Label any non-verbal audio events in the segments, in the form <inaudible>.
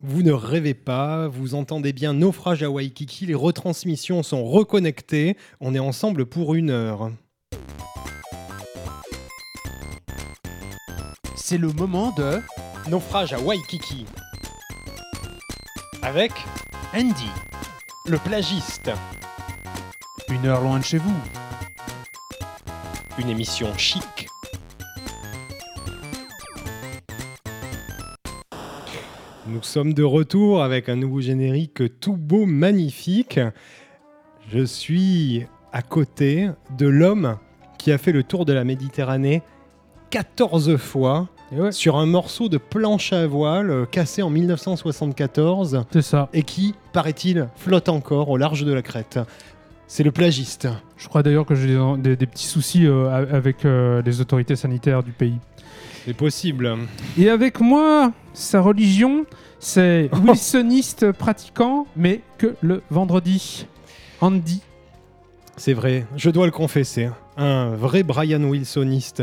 Vous ne rêvez pas, vous entendez bien Naufrage à Waikiki, les retransmissions sont reconnectées, on est ensemble pour une heure. C'est le moment de Naufrage à Waikiki. Avec Andy. le plagiste, Une heure loin de chez vous. une émission chic. Nous sommes de retour avec un nouveau générique tout beau, magnifique. Je suis à côté de l'homme qui a fait le tour de la Méditerranée 14 fois ouais, sur un morceau de planche à voile euh, cassé en 1974 c'est ça. et qui, paraît-il, flotte encore au large de la Crète. C'est le plagiste. Je crois d'ailleurs que j'ai des, des- des petits soucis euh, avec euh, les autorités sanitaires du pays. C'est possible. Et avec moi, sa religion, c'est <laughs> wilsoniste pratiquant, mais que le vendredi. Andy. C'est vrai, je dois le confesser. Un vrai Brian Wilsoniste.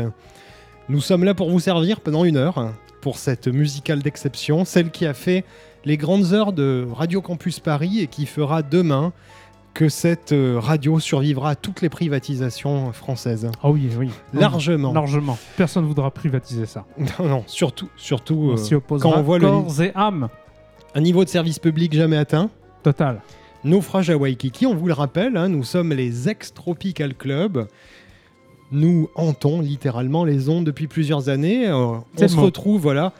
Nous sommes là pour vous servir pendant une heure pour cette musicale d'exception, celle qui a fait les grandes heures de Radio Campus Paris et qui fera demain que cette euh, radio survivra à toutes les privatisations françaises. Ah oui, oui. Largement. Largement. Personne ne voudra privatiser ça. <laughs> Non, non, surtout, surtout On euh, quand on voit le- corps et âme. un niveau de service public jamais atteint. Total. Naufrage à Waikiki, on vous le rappelle, hein, nous sommes les ex-Tropical Club. Nous hantons littéralement les ondes depuis plusieurs années. Euh, on se le retrouve voilà,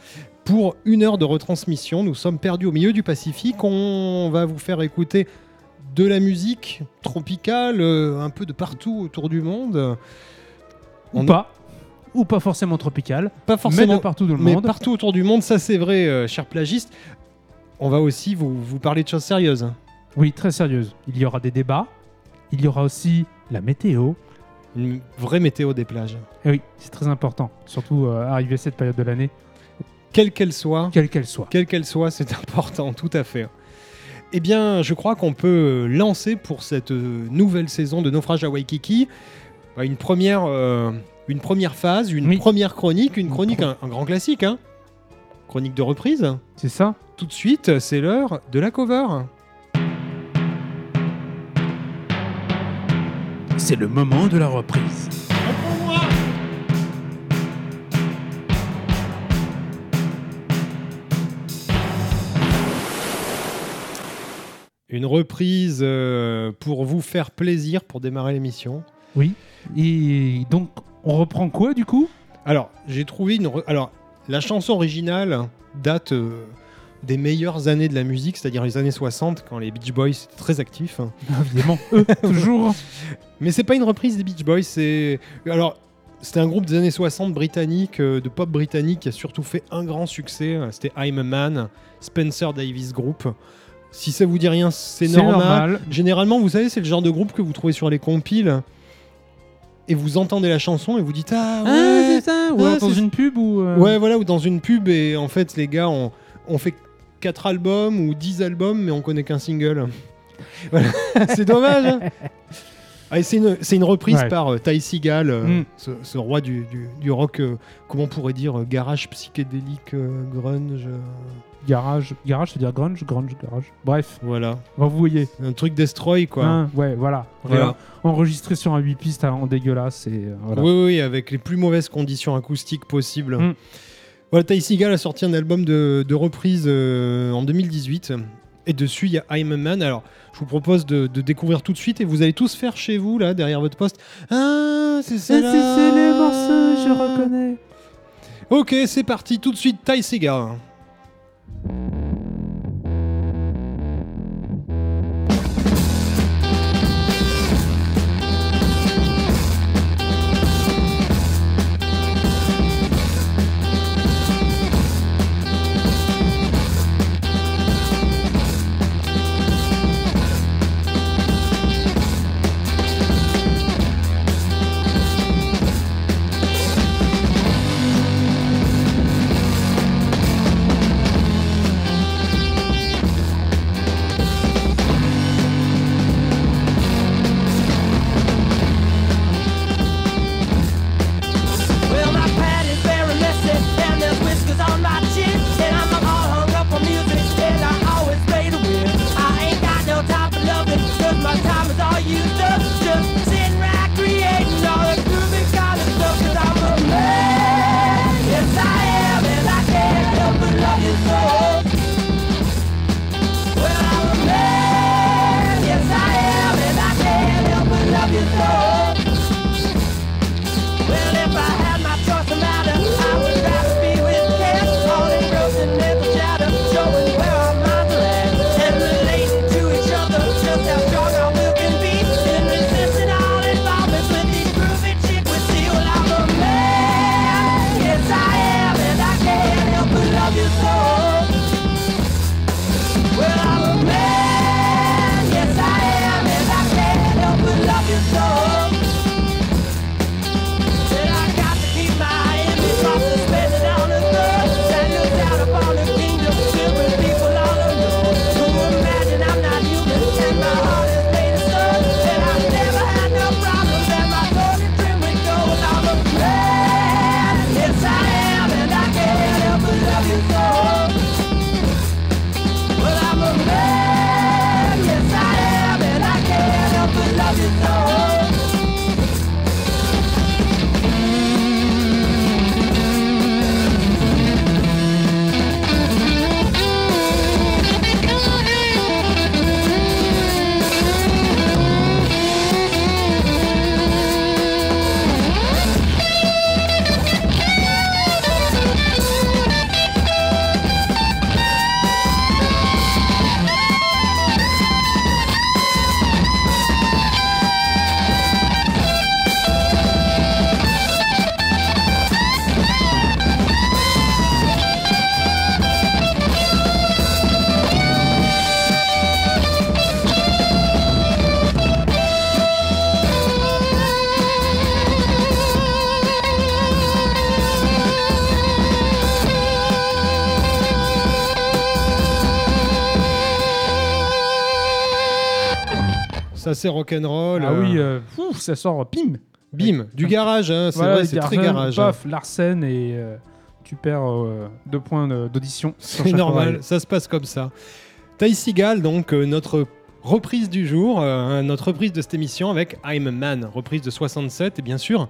pour une heure de retransmission. Nous sommes perdus au milieu du Pacifique. On va vous faire écouter de la musique tropicale, euh, un peu de partout autour du monde. Ou On- pas. Ou pas forcément tropical. Pas Mais forcément, de partout dans le mais monde. partout autour du monde, ça c'est vrai, euh, cher plagiste. On va aussi vous, vous parler de choses sérieuses. Oui, très sérieuse. Il y aura des débats. Il y aura aussi la météo. Une vraie météo des plages. Et oui, c'est très important. Surtout euh, arrivé cette période de l'année, Quelle qu'elle soit, quelle qu'elle soit. quelle qu'elle soit, c'est <laughs> important, tout à fait. Eh bien, je crois qu'on peut lancer pour cette euh, nouvelle saison de Naufrage à Waikiki bah, une, première, euh, une première phase, une Oui. première chronique, une chronique, un, un grand classique, hein chronique de reprise. C'est ça Tout de suite, c'est l'heure de la cover. C'est le moment de la reprise. Une reprise euh, pour vous faire plaisir pour démarrer l'émission. Oui. Et donc, on reprend quoi du coup? Alors, j'ai trouvé une. re- Alors, la chanson originale date euh, des meilleures années de la musique, c'est-à-dire les années 60, quand les Beach Boys étaient très actifs. hein. Évidemment, eux, <laughs> toujours. Mais c'est pas une reprise des Beach Boys, c'est. Alors, c'était un groupe des années 60 britannique, euh, de pop britannique, qui a surtout fait un grand succès. euh, C'était I'm a Man, Spencer Davis Group. Si ça vous dit rien, c'est normal. normal. Généralement, vous savez, c'est le genre de groupe que vous trouvez sur les compiles. Et vous entendez la chanson et vous dites Ah ouais, Ah, c'est ça Ou Ah, alors dans une pub ou. euh, Ouais, voilà, ou dans une pub, et en fait, les gars ont, ont fait 4 albums ou 10 albums, mais on connaît qu'un single. <laughs> Voilà. c'est dommage. hein. Ah, c'est une, une reprise Ouais. par euh, Ty Seagal, euh, Mm. ce, ce roi du, du- du rock, euh, comment on pourrait dire, euh, garage psychédélique, euh, grunge. Garage. Garage, c'est-à-dire grunge, grunge, garage. Bref, voilà. bon, vous voyez. Un truc destroy, quoi. Hein, ouais, voilà. Voilà. Enregistré sur un 8 pistes en dégueulasse. Et, euh, voilà. Oui, oui, avec les plus mauvaises conditions acoustiques possibles. Mm. Voilà, Ty Seagal a sorti un album de, de reprise euh, en 2018. Et dessus, il y a I'm a Man. Alors, je vous propose de, de découvrir tout de suite et vous allez tous faire chez vous, là, derrière votre poste. Ah, c'est ça. Ah, c'est les morceaux, je reconnais. Ok, c'est parti, tout de suite, Ty Seagal. Thank you. Ça, c'est rock'n'roll. Ah euh, oui, euh, ouf, ça sort, pim Bim, du <laughs> garage, hein, c'est Voilà, vrai, c'est très garage. hein. Paf, Larsen et euh, tu perds euh, deux points de- d'audition. sur C'est chaque normal, oreille. ça se passe comme ça. Ty Seagal, donc euh, notre reprise du jour, euh, notre reprise de cette émission avec I'm a Man, reprise de 67, et bien sûr,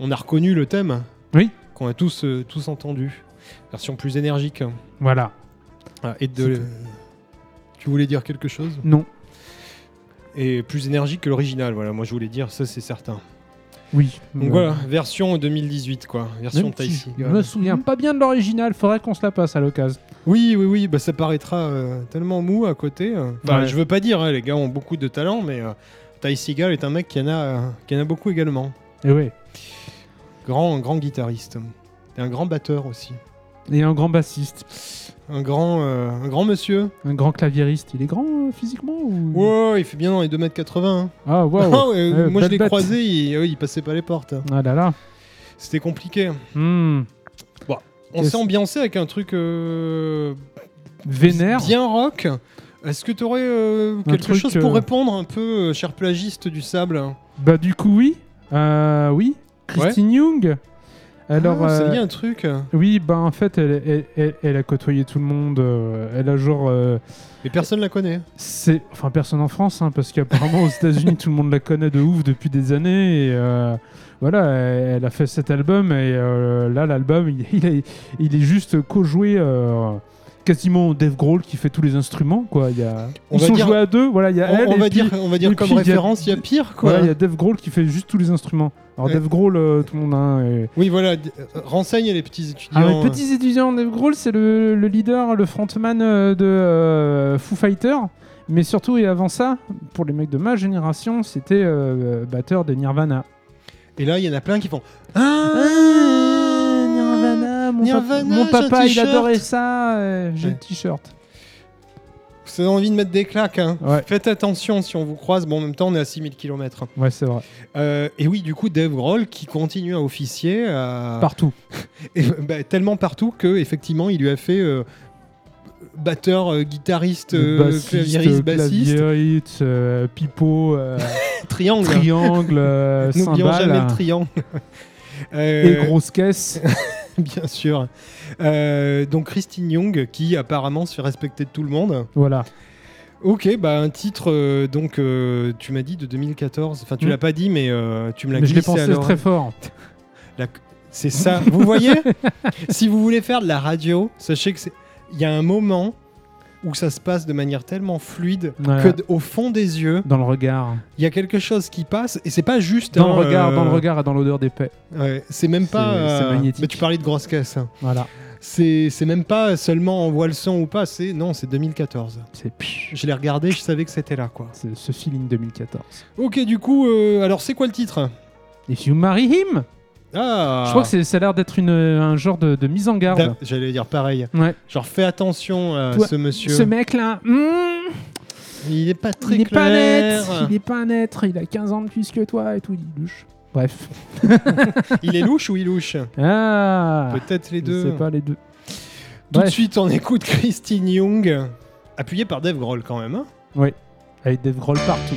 on a reconnu le thème. Oui. Qu'on a tous, euh, tous entendu. Version plus énergique. Voilà. Ah, et de... Tu voulais dire quelque chose? Non. Et plus énergique que l'original, voilà, moi je voulais dire, ça c'est certain. Oui. Donc voilà, version 2018, quoi. Version même Ty si Seagal. Je me souviens pas bien de l'original, faudrait qu'on se la passe à l'occasion. Oui, oui, oui, bah ça paraîtra euh, tellement mou à côté. euh. Enfin, Ouais. je veux pas dire, hein, les gars ont beaucoup de talent, mais euh, Ty Seagal est un mec qui en a, euh, qui en a beaucoup également. Et ouais. Grand, grand guitariste. Et un grand batteur aussi. Et un grand bassiste, Un grand, euh, un grand monsieur. un grand claviériste. Il est grand euh, physiquement ou... Ouais, il fait bien dans les 2m80. hein. Ah waouh. <laughs> Ah ouais, Ouais, moi je bête, l'ai bête. croisé, il, ouais, il passait pas les portes. Ah là là. C'était compliqué. Hmm. On Qu'est-ce- s'est ambiancé avec un truc euh, Vénère. bien rock. Est-ce que tu aurais quelque truc, chose pour euh, répondre un peu, euh, cher plagiste du sable? Bah du coup oui. Euh, oui. Christine Young. Alors Ah, ça euh, dit un truc. oui, bah en fait elle, elle, elle- elle a côtoyé tout le monde. euh, elle a genre euh, Mais personne la connaît. c'est enfin personne en France hein, parce qu'apparemment aux États-Unis <laughs> tout le monde la connaît de ouf depuis des années et euh, voilà elle, elle a fait cet album et euh, là l'album il, il est, il est juste co-joué euh, quasiment Dave Grohl qui fait tous les instruments quoi il y a On ils sont dire- joués à deux voilà il y a On, elle on et va puis- dire, on va dire et comme puis, il y a- référence, il y a pire quoi. voilà, il y a Dave Grohl qui fait juste tous les instruments alors Ouais. Dave Grohl euh, tout le monde hein, et- Oui, voilà, euh, renseigne les petits étudiants. ah, les petits étudiants, Dave Grohl, c'est le, le leader, le frontman euh, de euh, Foo Fighters. Mais surtout, et avant ça, pour les mecs de ma génération, c'était euh, batteur de Nirvana. Et là, il y en a plein qui font. Ah, Mon, Nirvana, papa, mon il adorait ça. euh, J'ai Ouais. le t-shirt. Vous avez envie de mettre des claques. hein. Ouais. Faites attention si on vous croise. Bon, en même temps, on est à 6000 km. Ouais, c'est vrai. et oui, du coup, Dave Grohl qui continue à officier. à- Partout. <laughs> Et, bah, tellement partout que effectivement, il lui a fait euh, batteur, euh, guitariste, euh, bassiste, claviériste, bassiste, euh, pipeau, euh, <laughs> triangle. triangle, euh, <laughs> N'oublions jamais le triangle. Et Euh, grosse caisse. <laughs> Bien sûr. Euh, donc Christine Young, qui apparemment se fait respecter de tout le monde. voilà. Ok, bah un titre, euh, donc euh, tu m'as dit de 2014. Enfin, tu Hmm. l'as pas dit, mais euh, tu me l'as Mais je l'ai glissé pensé alors. très fort. <laughs> C'est ça. Vous voyez? <laughs> Si vous voulez faire de la radio, sachez que c'est. Il y a un moment où ça se passe de manière tellement fluide Voilà. que au fond des yeux, Dans le regard. il y a quelque chose qui passe et c'est pas juste. Dans hein, le regard, euh, dans le regard et dans l'odeur des paix. ouais, c'est même pas. C'est- c'est magnétique. Mais tu parlais de grosse caisse. hein. Voilà. C'est même pas seulement on voit le son ou pas. C'est non, c'est 2014. C'est Je l'ai regardé, je savais que c'était là, quoi. c'est ce feeling 2014. Ok, du coup, euh, alors c'est quoi le titre? If you marry him Ah Je crois que ça a l'air d'être un genre de, de mise en garde. J'allais dire pareil. Ouais. Genre, fais attention à Toi, ce monsieur. Ce mec-là, hmm, Il est pas très il est pas clair. net. Il est pas net. Il a 15 ans de plus que toi et tout. Il est louche. Bref. <laughs> Il est louche ou il louche Ah Peut-être les Je deux. sais pas les deux. Tout de suite, on écoute Christine Young, appuyée par Dave Grohl quand même. hein. Avec Dave Grohl partout.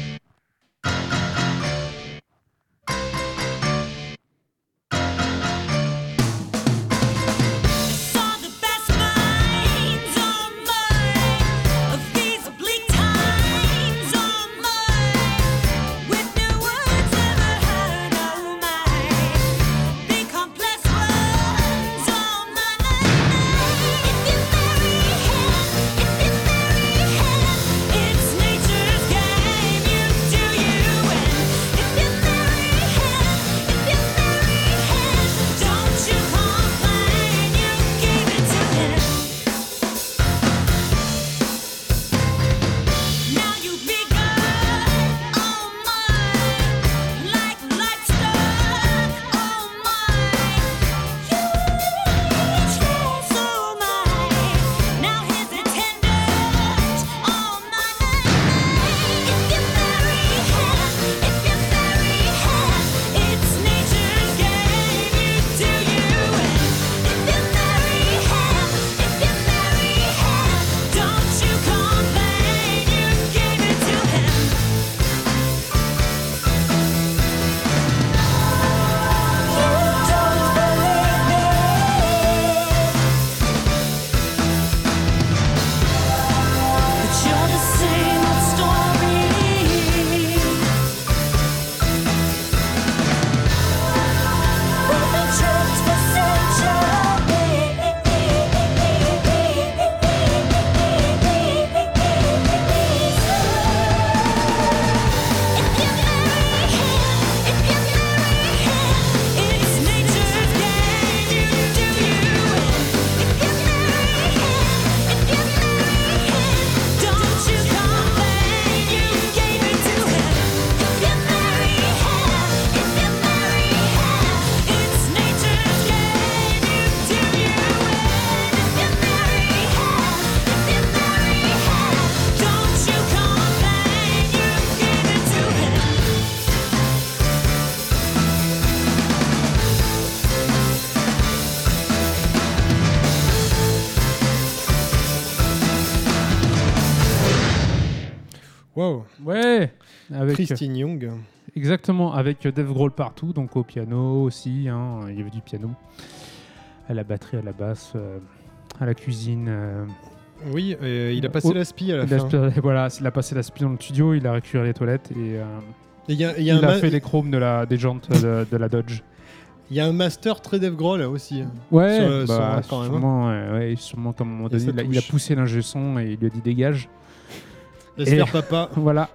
Christine Young. exactement avec Dave Grohl partout, donc au piano aussi. hein, il y avait du piano, à la batterie, à la basse, euh, à la cuisine. euh, Oui, euh, il a passé Oh, la spie à la il, fin. voilà, il a passé la spie dans le studio, il a récupéré les toilettes et Et Il y a, il y a il un a ma- fait les chromes de la, des jantes de, de la Dodge. il y a un master très Dave Grohl là aussi. Ouais, Sur bah, sur sûrement, ouais, ouais, sûrement qu'à un moment Il y a donné, il a, poussé l'ingé son et il lui a dit dégage. J'espère papa. <laughs> Voilà.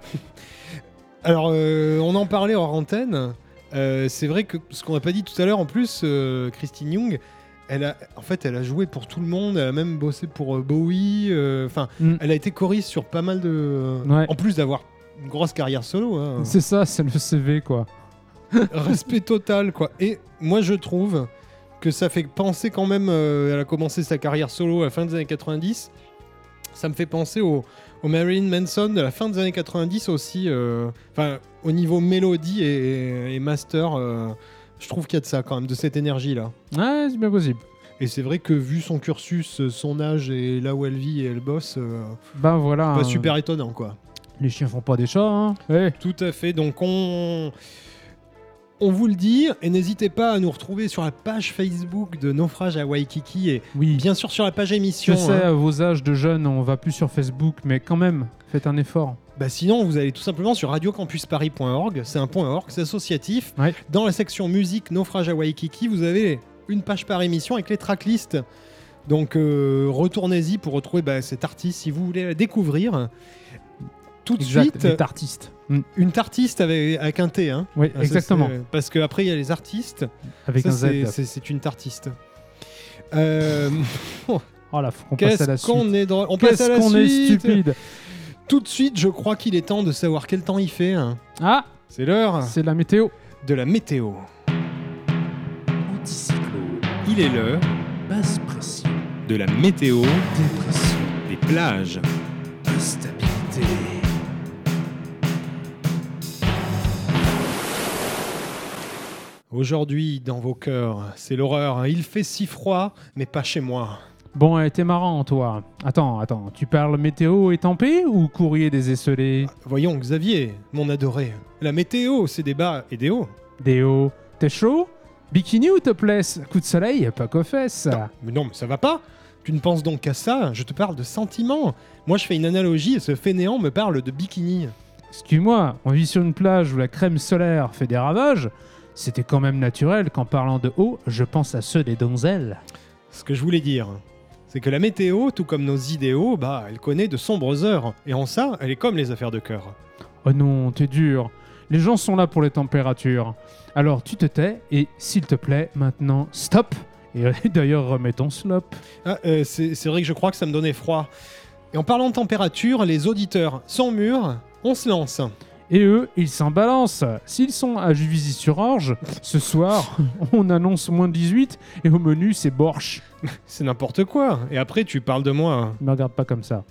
Alors, euh, on en parlait hors antenne. Euh, c'est vrai que ce qu'on n'a pas dit tout à l'heure, en plus, euh, Christine Young, elle a, en fait, elle a joué pour tout le monde. Elle a même bossé pour Bowie. Enfin, Mm. elle a été choriste sur pas mal de. Ouais. En plus d'avoir une grosse carrière solo. hein. C'est ça, c'est le CV quoi. <laughs> Respect total, quoi. Et moi, je trouve que ça fait penser quand même. elle a commencé sa carrière solo à la fin des années 90. Ça me fait penser au, au Marilyn Manson de la fin des années 90 aussi. euh, Enfin, au niveau mélodie et, et master, euh, je trouve qu'il y a de ça quand même, de cette énergie-là. Ouais, c'est bien possible. Et c'est vrai que vu son cursus, euh, son âge et là où elle vit et elle bosse, euh, Ben voilà. pas hein. super étonnant, quoi. Les chiens font pas des chats, hein. Ouais. Tout à fait. Donc on, on vous le dit et n'hésitez pas à nous retrouver sur la page Facebook de Naufrage à Waikiki et Oui. bien sûr sur la page Je émission. sais, hein. à vos âges de jeunes, on va plus sur Facebook, mais quand même, faites un effort. Bah sinon vous allez tout simplement sur radiocampusparis.org. C'est un point .org, c'est associatif. Ouais. Dans la section musique Naufrage à Waikiki, vous avez une page par émission avec les tracklists. Donc euh, retournez-y pour retrouver bah, cet artiste si vous voulez la découvrir. Tout de Exact, suite, les artistes. Mm. une tartiste avec, avec un T. Hein. Oui, Ah, exactement. Parce qu'après il y a les artistes. Avec Ça, un c'est- Z. c'est une tartiste. Euh, <laughs> Oh là, faut qu'on passe à la suite. est drôle. On passe à la est stupide. Tout de suite, je crois qu'il est temps de savoir quel temps il fait. hein. Ah, C'est l'heure c'est la météo. de la météo. Anticyclone, Il est l'heure basse pression, de la météo dépression, des plages. Aujourd'hui, dans vos cœurs, c'est l'horreur. hein. Il fait si froid, mais pas chez moi. Bon, elle était marrant, toi. Attends, attends. Tu parles météo et tempé ou courrier des esselés Voyons, Xavier, mon adoré. La météo, c'est des bas et des hauts. Déo, t'es chaud? Bikini ou topless? Coup de soleil, pas qu'aux fesses. Mais non, mais ça va pas. Tu ne penses donc qu'à ça Je te parle de sentiments. Moi, je fais une analogie et ce fainéant me parle de bikini. Excuse-moi, on vit sur une plage où la crème solaire fait des ravages. C'était quand même naturel qu'en parlant de haut, je pense à ceux des donzelles. Ce que je voulais dire, c'est que la météo, tout comme nos idéaux, bah, elle connaît de sombres heures. Et en ça, elle est comme les affaires de cœur. Oh non, t'es dur. Les gens sont là pour les températures. Alors tu te tais et, s'il te plaît, maintenant, stop. Et <laughs> d'ailleurs, remets ton slop. Ah, euh, c'est c'est vrai que je crois que ça me donnait froid. Et en parlant de température, les auditeurs sont mûrs, on se lance. Et eux, ils s'en balancent. S'ils sont à Juvisy-sur-Orge, ce soir, <laughs> on annonce moins 18 et au menu, c'est borsch. <laughs> C'est n'importe quoi. Et après, tu parles de moi. Me regarde pas comme ça.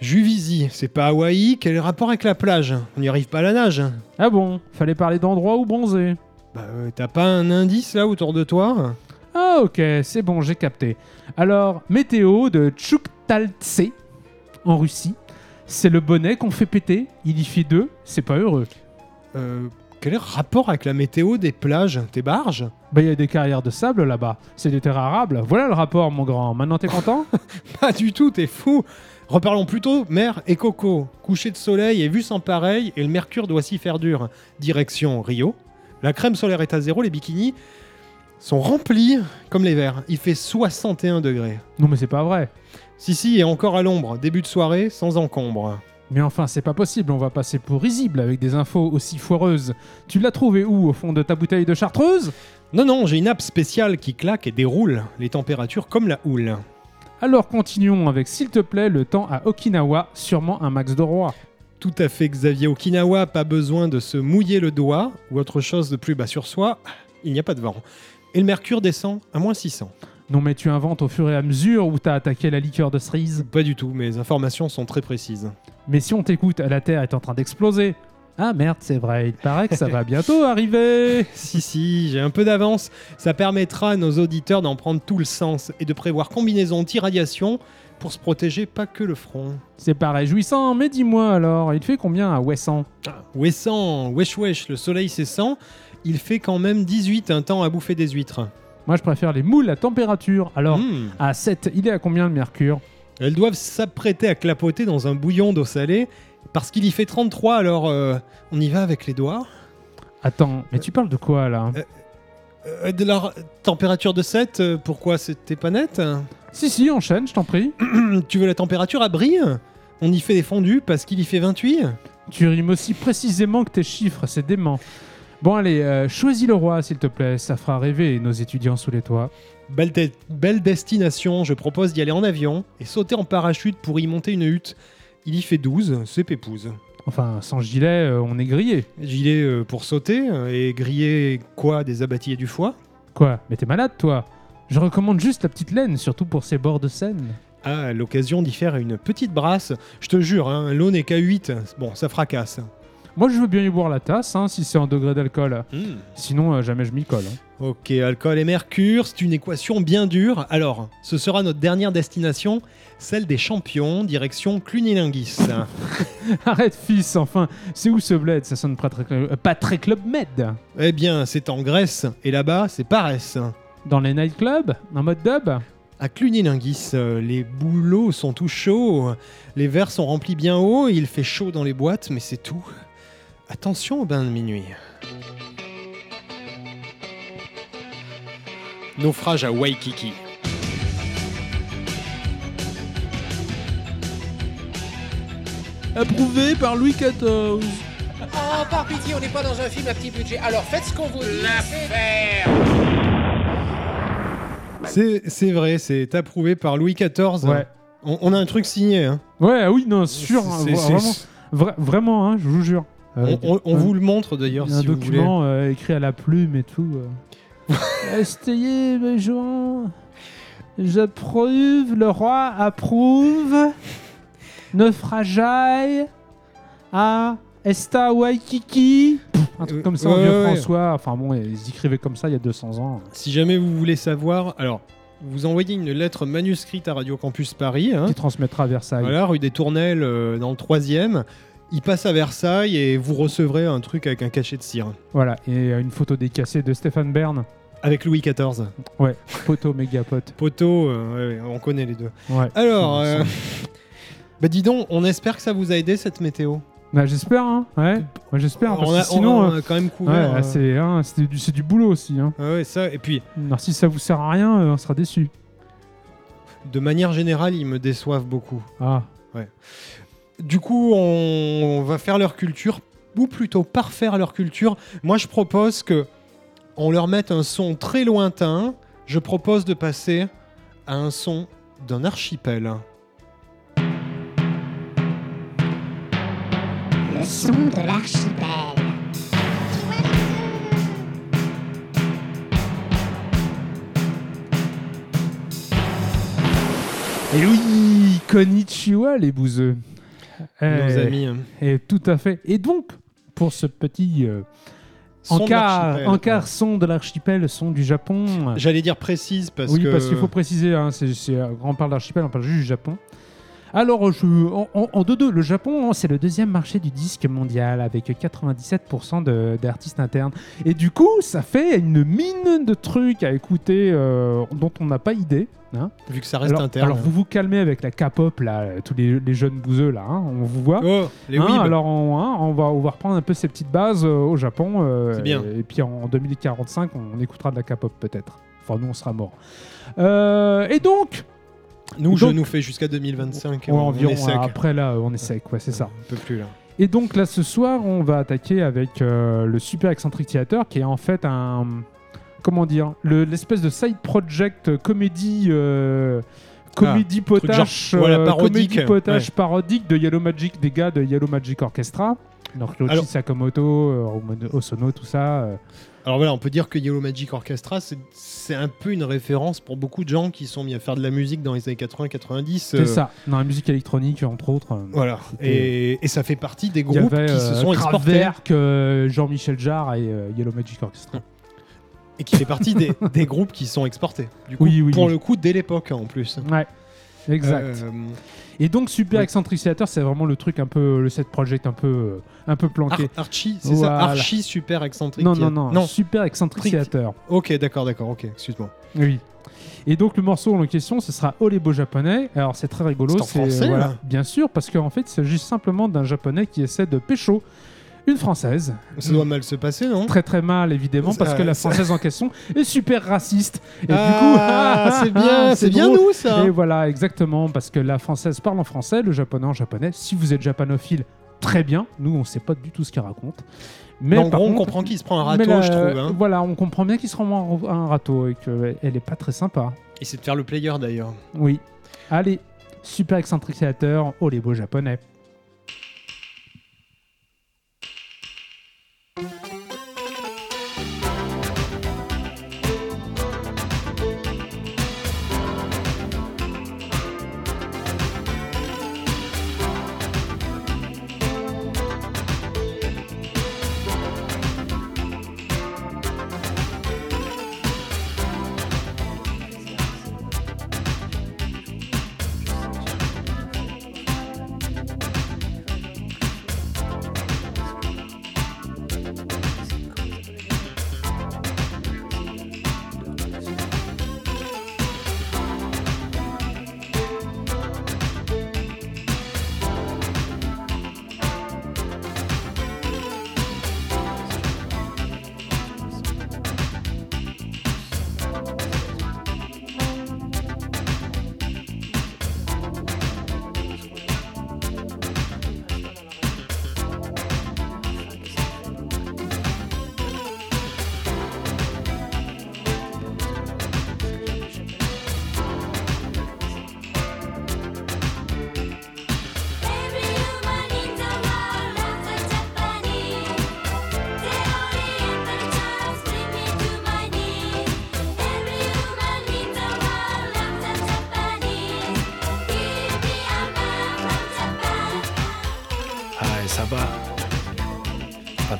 Juvisy, c'est pas Hawaï, quel est le rapport avec la plage? On n'y arrive pas à la nage. Ah bon? Fallait parler d'endroit où bronzer. Bah, euh, t'as pas un indice là autour de toi? Ah ok, c'est bon, j'ai capté. Alors, météo de Tchouktaltse, en Russie. C'est le bonnet qu'on fait péter, il y fait deux, c'est pas heureux. Euh, Quel est le rapport avec la météo des plages Tes barges? Bah il y a des carrières de sable là-bas, c'est des terres arables. Voilà le rapport mon grand, maintenant t'es content? <laughs> Pas du tout, t'es fou Reparlons plutôt mer et coco. Coucher de soleil et vue sans pareil, et le mercure doit s'y faire dur. Direction Rio. La crème solaire est à zéro, les bikinis sont remplis comme les verres. Il fait 61 degrés. Non mais c'est pas vrai. Si, si, et encore à l'ombre. Début de soirée, sans encombre. Mais enfin, c'est pas possible, on va passer pour risible avec des infos aussi foireuses. Tu l'as trouvé où Au fond de ta bouteille de chartreuse? Non, non, j'ai une app spéciale qui claque et déroule les températures comme la houle. Alors continuons avec, s'il te plaît, le temps à Okinawa, sûrement un max de roi. Tout à fait, Xavier. Okinawa, pas besoin de se mouiller le doigt ou autre chose de plus bas sur soi. Il n'y a pas de vent. Et le mercure descend à moins 600. Non mais tu inventes au fur et à mesure où t'as attaqué la liqueur de cerise. Pas du tout, mes informations sont très précises. Mais si on t'écoute, la Terre est en train d'exploser. Ah merde, c'est vrai, il paraît que ça va bientôt <laughs> arriver. Si, si, j'ai un peu d'avance. Ça permettra à nos auditeurs d'en prendre tout le sens et de prévoir combinaison anti-radiation pour se protéger pas que le front. C'est pas réjouissant, mais dis-moi alors, il fait combien à Wesson? Ouessant, wesh wesh, le soleil c'est 100, il fait quand même 18 un temps à bouffer des huîtres. Moi, je préfère les moules à température. Alors, Hmm. à 7, il est à combien le mercure? Elles doivent s'apprêter à clapoter dans un bouillon d'eau salée parce qu'il y fait 33, alors euh, on y va avec les doigts. Attends, mais tu parles de quoi là? Euh, de leur température de 7, euh, pourquoi c'était pas net? Si, si, enchaîne, je t'en prie. <clears throat> Tu veux la température à Brie On y fait des fondus parce qu'il y fait 28 Tu rimes aussi précisément que tes chiffres, c'est dément. Bon, allez, euh, choisis le roi, s'il te plaît, ça fera rêver nos étudiants sous les toits. Belle, destination, je propose d'y aller en avion et sauter en parachute pour y monter une hutte. Il y fait 12, c'est pépouze. Enfin, sans gilet, euh, on est grillé. Gilet euh, pour sauter et griller quoi Des abattis et du foie? Quoi? Mais t'es malade, toi? Je recommande juste la petite laine, surtout pour ces bords de Seine. Ah, l'occasion d'y faire une petite brasse. Je te jure, hein, l'eau n'est qu'à 8. Bon, ça fracasse. Moi, je veux bien y boire la tasse, hein, si c'est en degré d'alcool. Sinon, euh, jamais je m'y colle. hein. Ok, alcool et mercure, c'est une équation bien dure. Alors, ce sera notre dernière destination, celle des champions, direction Clunilinguis. <laughs> Arrête, fils, enfin, c'est où ce bled? Ça sonne pas très, euh, pas très Club Med. eh bien, c'est en Grèce, et là-bas, c'est Parès. Dans les nightclubs? En mode dub? À Clunilinguis, euh, les boulots sont tout chauds, les verres sont remplis bien haut, il fait chaud dans les boîtes, mais c'est tout. Attention au bain de minuit. Naufrage à Waikiki. Approuvé par Louis XIV. Oh, par pitié, on n'est pas dans un film à petit budget. Alors faites ce qu'on vous dit. L'affaire C'est c'est vrai, c'est approuvé par Louis XIV. Ouais. On, on a un truc signé. hein. Ouais, ah oui, non, sûr. C'est- hein, c'est- vraiment, c'est- vra- vraiment, hein, je vous jure. Euh, on, on- on un- vous le montre d'ailleurs un si vous voulez. document euh, écrit à la plume et tout. euh. <laughs> Estayez, mes gens. J'approuve, le roi approuve. Naufrageaille à Esta Waikiki. Un truc comme ça, en Ouais, vieux ouais, ouais. François. Enfin bon, ils écrivaient comme ça il y a 200 ans. Si jamais vous voulez savoir, alors vous envoyez une lettre manuscrite à Radio Campus Paris. hein. Qui transmettra à Versailles. Voilà, rue des Tournelles, euh, dans le troisième. Il passe à Versailles et vous recevrez un truc avec un cachet de cire. Voilà, et euh, une photo décassée de Stéphane Bern. Avec Louis XIV. Ouais, photo méga pote. <laughs> Poteau, euh, ouais, ouais, on connaît les deux. Ouais. Alors, euh, <laughs> bah dis donc, on espère que ça vous a aidé cette météo. Bah, j'espère, hein. Ouais, j'espère. parce on, que a, sinon, on a quand même ouais, couvert. euh, c'est hein, c'est du, boulot aussi. Hein. ah ouais, ça. Et puis, Alors, si ça vous sert à rien, on sera déçu. de manière générale, ils me déçoivent beaucoup. Ah, Du coup, on, on va faire leur culture, ou plutôt parfaire leur culture. Moi, je propose que on leur mette un son très lointain. Je propose de passer à un son d'un archipel. Le son de l'archipel. et oui, konnichiwa les bouseux. Nos Eh, amis. hein. Et tout à fait. Et donc, pour ce petit euh, encart, encart son de l'archipel, son du Japon. J'allais dire précise parce oui, que. parce qu'il faut préciser, hein, c'est, c'est- quand on parle d'archipel, on parle juste du Japon. Alors, je, en, en- en deux-deux, le Japon, hein, c'est le deuxième marché du disque mondial avec 97% de- d'artistes internes. Et du coup, ça fait une mine de trucs à écouter euh, dont on n'a pas idée. hein. Vu que ça reste Alors, interne. alors, vous vous calmez avec la K-pop, là, tous les, les jeunes bouseux, là, hein, on vous voit. Oh, les Hein, alors on, on, va, on va reprendre un peu ces petites bases euh, au Japon. euh, C'est bien. Et, puis en 2045, on, écoutera de la K-pop peut-être. Enfin, nous, on sera morts. Euh, et donc, Nous, je nous fais jusqu'à 2025. ouais, on, environ, est sec. après là, on est sec, ouais, c'est ça. On peut plus là. Et donc là, ce soir, on va attaquer avec euh, le Super Eccentric Theater, qui est en fait un... Comment dire le- L'espèce de side project comédie... euh, Comédie potache, genre, voilà, euh, parodique, comédie potache ouais. parodique de Yellow Magic, des gars de Yellow Magic Orchestra. Donc Yoshi Alors- Sakamoto, Osono, tout ça. Alors voilà, on peut dire que Yellow Magic Orchestra, c'est- un peu une référence pour beaucoup de gens qui sont mis à faire de la musique dans les années 80-90. C'est euh, ça, dans la musique électronique, entre autres. euh. Voilà. Et, et ça fait partie des groupes avait qui se euh, sont exportés Kraftwerk, euh, Jean-Michel Jarre et Yellow Magic Orchestra. <laughs> et qui fait partie des, des groupes qui sont exportés. Du coup, Oui, oui, pour oui. le coup, dès l'époque hein, en plus. Ouais. Exact. Euh, Et donc Super oui. Excentriciateur, c'est vraiment le truc un peu le set project un peu euh, un peu planqué. Ar- Archie, c'est Voilà. ça Archie super excentrique. non non non, Non. Super Excentriciateur. Ok, d'accord, d'accord, ok, excuse-moi. Oui. Et donc le morceau en question, ce sera Oh les beaux japonais. Alors c'est très rigolo. C'est voilà, là bien sûr, parce qu'en fait, il s'agit simplement d'un japonais qui essaie de pécho une française. Ça doit mal se passer, non? Très très mal évidemment parce que la ça- française en question est super raciste. Et Ah, du coup, <laughs> c'est bien, <laughs> c'est bien nous ça. Et voilà, exactement, parce que la française parle en français, le japonais en japonais. Si vous êtes japanophile, très bien. Nous, on sait pas du tout ce qu'il raconte. Mais Mais en par gros, on contre- comprend qu'il se prend un râteau, la- je trouve. hein. Voilà, on comprend bien qu'il se rend un, un râteau et qu'elle est pas très sympa. Et c'est de faire le player d'ailleurs. Oui. Allez, super excentriciateur, oh les beaux japonais.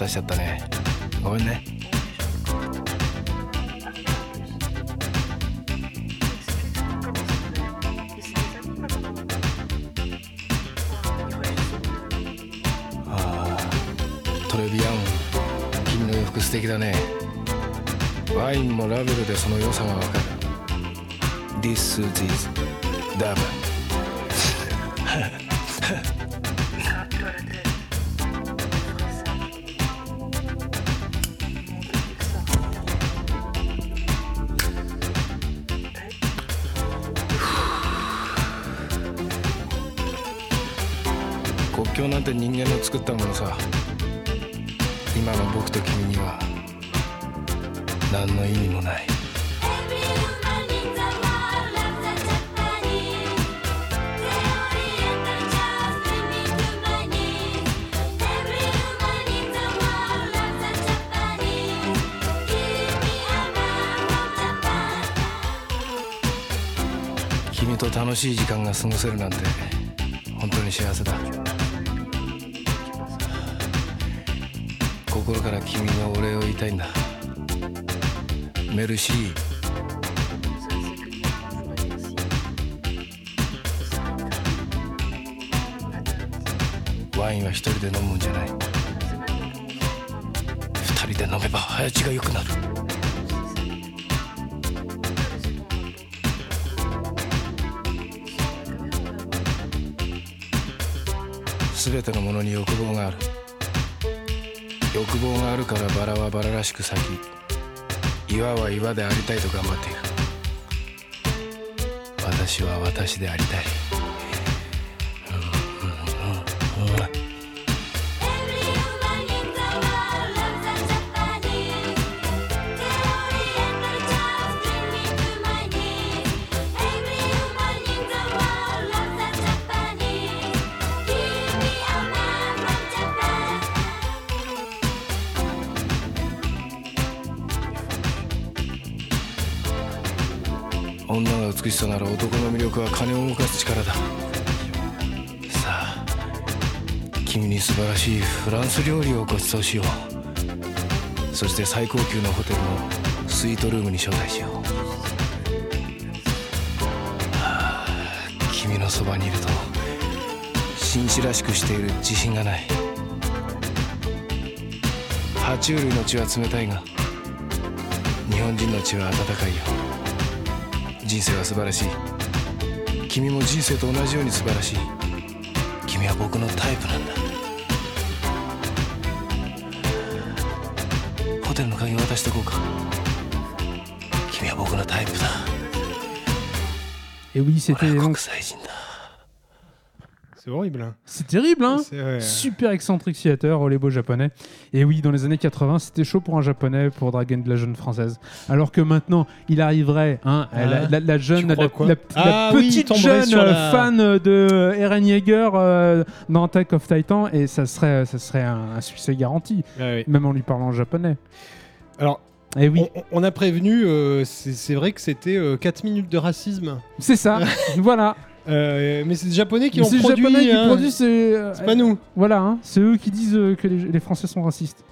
渡しちゃったね。ごめんね。ああトレビアン君の洋服素敵だね。ワインもラベルでその良さがわかる。This is Dab 過ごせるなんて本当に幸せだ。心から君にお礼を言いたいんだ。メルシー。ワインは一人で飲むんじゃない。二人で飲めば早血が良くなる。全てのものに欲望がある。欲望があるからバラはバラらしく咲き岩は岩でありたいと頑張っている。私は私でありたい。素晴らしいフランス料理をご馳走しよう。そして最高級のホテルのスイートルームに招待しよう。はあのそばにいると紳士らしくしている自信がない。爬虫類の血は冷たいが日本人の血は温かいよ。人生は素晴らしい。君も人生と同じように素晴らしい。君は僕のタイプなんだ。渡してこうか君は僕のタイプだ Et oui, c'était 俺はdonc国際人だ C'est horrible. hein. c'est terrible, hein. C'est- ouais. Super excentrique fiateur, oh les beaux japonais. Et oui, dans les années 80, c'était chaud pour un japonais pour draguer de la jeune française. Alors que maintenant, il arriverait, hein, Ah, la, la- la jeune, tu la, crois quoi la- Ah la oui, il petite tomberait jeune sur euh, la- fan de Eren Yeager euh, dans Attack of Titan, et ça serait, ça serait un, un succès garanti, Ouais, ouais. même en lui parlant en japonais. Alors, oui, on, on a prévenu, euh, c'est c'est vrai que c'était 4 minutes de racisme. c'est ça, <laughs> voilà. Euh, mais c'est les Japonais qui l'ont C'est les produit. japonais qui hein. produisent, c'est euh, C'est pas nous. Voilà, hein, c'est eux qui disent euh, que les, les Français sont racistes.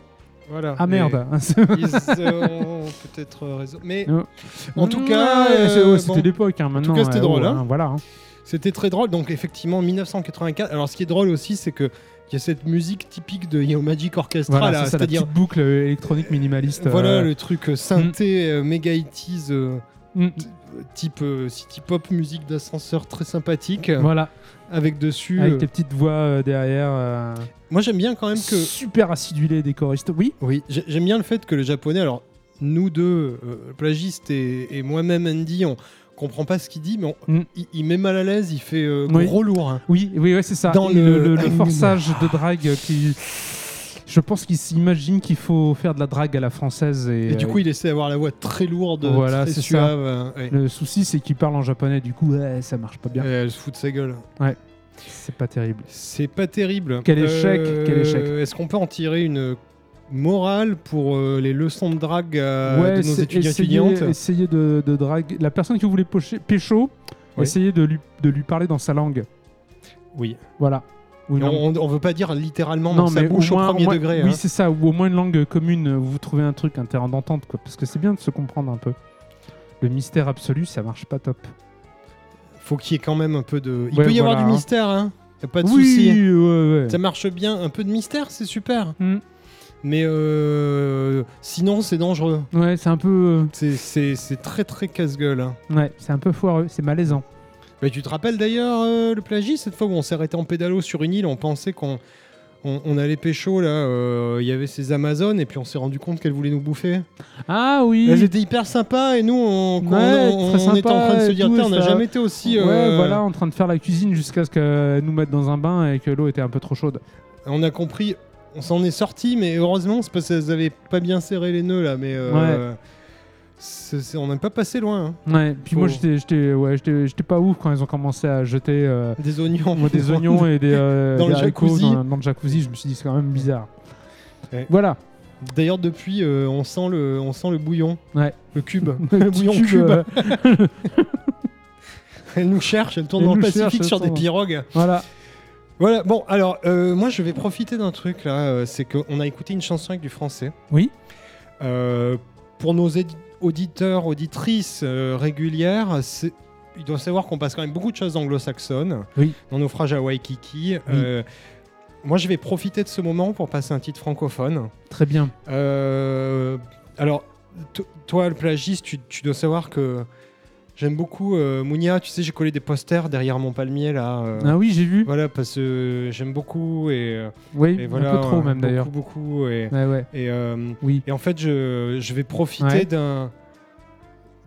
Voilà. Ah merde. <laughs> Ils ont peut-être raison. Mais Euh, en tout cas, c'est- euh, ouais, c'était bon, l'époque. Hein, maintenant, cas, c'était euh, drôle, voilà. c'était très drôle. Donc effectivement, 1984. Alors ce qui est drôle aussi, c'est que il y a cette musique typique de Yao Magic Orchestra Voilà, là, c'est-à-dire boucle euh, électronique minimaliste. voilà euh, le truc euh, synthé, euh, méga 80s, euh, mm, type city pop, musique d'ascenseur très sympathique, voilà, avec dessus. avec les petites voix derrière. Moi j'aime bien quand même que Super acidulé des choristes. Oui, Oui, j'ai- j'aime bien le fait que le japonais, alors nous deux, plagiste et, et moi-même Andy, on comprend pas ce qu'il dit, mais on- Mm. il, il met mal à l'aise, il fait euh, Oui. gros lourd. hein. oui, oui, ouais, c'est ça. Dans Et le- le, le forçage de drague qui. Je pense qu'il s'imagine qu'il faut faire de la drague à la française. Et, Et du euh, coup, il essaie d'avoir la voix très lourde, Voilà, très c'est ça. suave. euh, ouais. le souci, c'est qu'il parle en japonais. Du coup, ouais, ça marche pas bien. Et elle se fout de sa gueule. C'est pas terrible. C'est pas terrible. Quel échec, Euh, quel échec. Est-ce qu'on peut en tirer une morale pour euh, les leçons de drague euh, ouais, de nos étudiants essayez, étudiantes essayez de, de draguer. La personne qui voulait pocher, pécho, Oui. essayez de lui, de lui parler dans sa langue. Oui. Voilà. On, on veut pas dire littéralement dans sa mais bouche au, moins- premier moins- degré. Oui, hein. c'est ça. Ou au moins une langue commune, vous trouvez un truc, un terrain d'entente, quoi. Parce que c'est bien de se comprendre un peu. Le mystère absolu, ça marche pas top. Faut qu'il y ait quand même un peu de. Il Ouais, peut y avoir du mystère, hein. Y a pas de oui, souci. ouais, ouais. Ça marche bien, un peu de mystère, c'est super. Hmm. Mais euh, sinon, c'est dangereux. Ouais, c'est un peu, C'est- C'est très très casse-gueule. hein. euh, ouais, c'est un peu foireux, c'est malaisant. Bah, tu te rappelles d'ailleurs euh, le plagie, cette fois où on s'est arrêté en pédalo sur une île, on pensait qu'on on, on allait pécho là, euh, il y avait ces Amazones et puis on s'est rendu compte qu'elles voulaient nous bouffer. Ah oui. Elles étaient hyper sympas et nous on, Ouais, on- était en train de se dire tout, on n'a ça- jamais été aussi. Ouais, euh, voilà, en train de faire la cuisine jusqu'à ce qu'elle nous mette dans un bain et que l'eau était un peu trop chaude. On a compris, on s'en est sorti, mais heureusement c'est parce qu'elles avaient pas bien serré les nœuds là, mais euh, on n'a pas passé loin. hein. Ouais, puis moi j'étais j'étais ouais, pas ouf quand ils ont commencé à jeter euh, Des oignons. moi, des <laughs> oignons et des, euh, Dans des le jacuzzi. dans, dans le jacuzzi, je me suis dit c'est quand même bizarre. Ouais. Voilà. D'ailleurs depuis, euh, on sent le, on sent le bouillon, Ouais. le cube. <laughs> Le bouillon cube, cube. <laughs> Elle nous cherche, elle tourne Elle dans le Pacifique cherche, sur des pirogues. voilà. Voilà, bon, alors, euh, moi je vais profiter d'un truc là, euh, c'est qu'on a écouté une chanson avec du français. Oui. Euh, pour nos édi- auditeurs, auditrices euh, régulières, c'est- ils doivent savoir qu'on passe quand même beaucoup de choses anglo-saxonnes Oui. dans naufrage à Waikiki. Euh, moi je vais profiter de ce moment pour passer un titre francophone. Très bien. Euh, alors, to- toi, le plagiste, tu, tu dois savoir que j'aime beaucoup euh, Mounia. Tu sais, j'ai collé des posters derrière mon palmier là. euh, Ah oui, j'ai vu. Voilà, parce que j'aime beaucoup et, euh, Oui, et voilà, un peu trop même d'ailleurs. Beaucoup, beaucoup. Et, Ouais, ouais. et, euh, Oui. et en fait, je, je vais profiter Ouais. d'un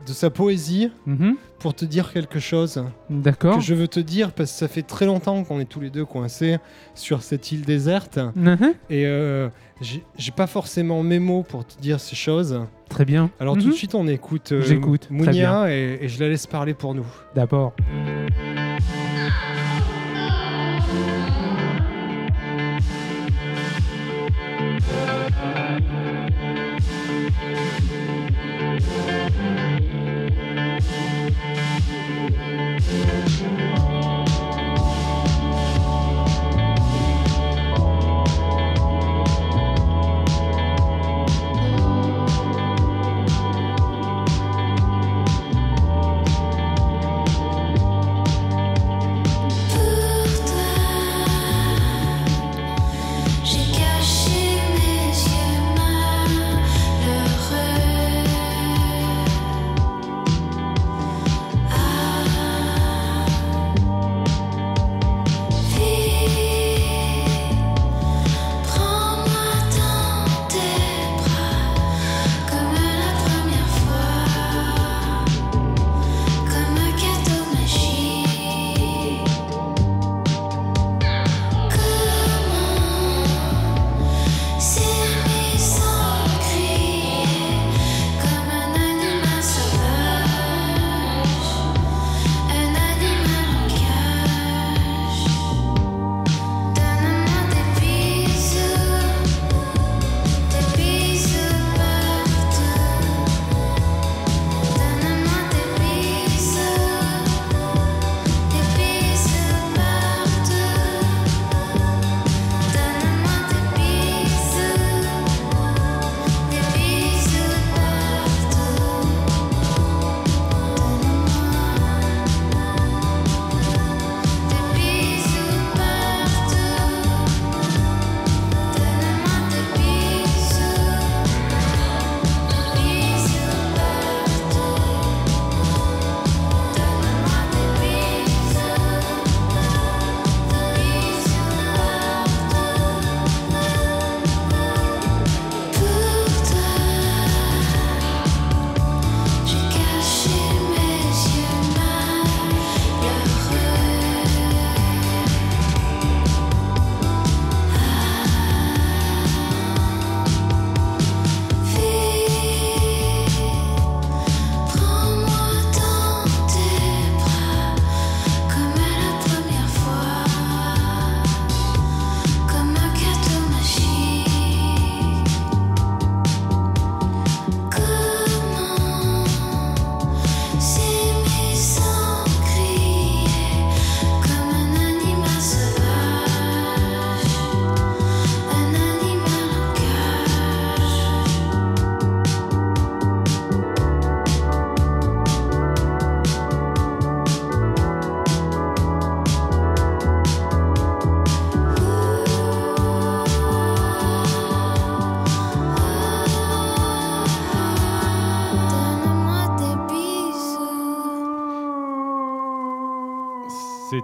de sa poésie Mhm. pour te dire quelque chose D'accord. que je veux te dire parce que ça fait très longtemps qu'on est tous les deux coincés sur cette île déserte Mhm. et euh, j'ai pas forcément mes mots pour te dire ces choses. Très bien. Alors tout Mhm. de suite, on écoute euh, J'écoute, Mounia et, et je la laisse parler pour nous. D'abord.「Música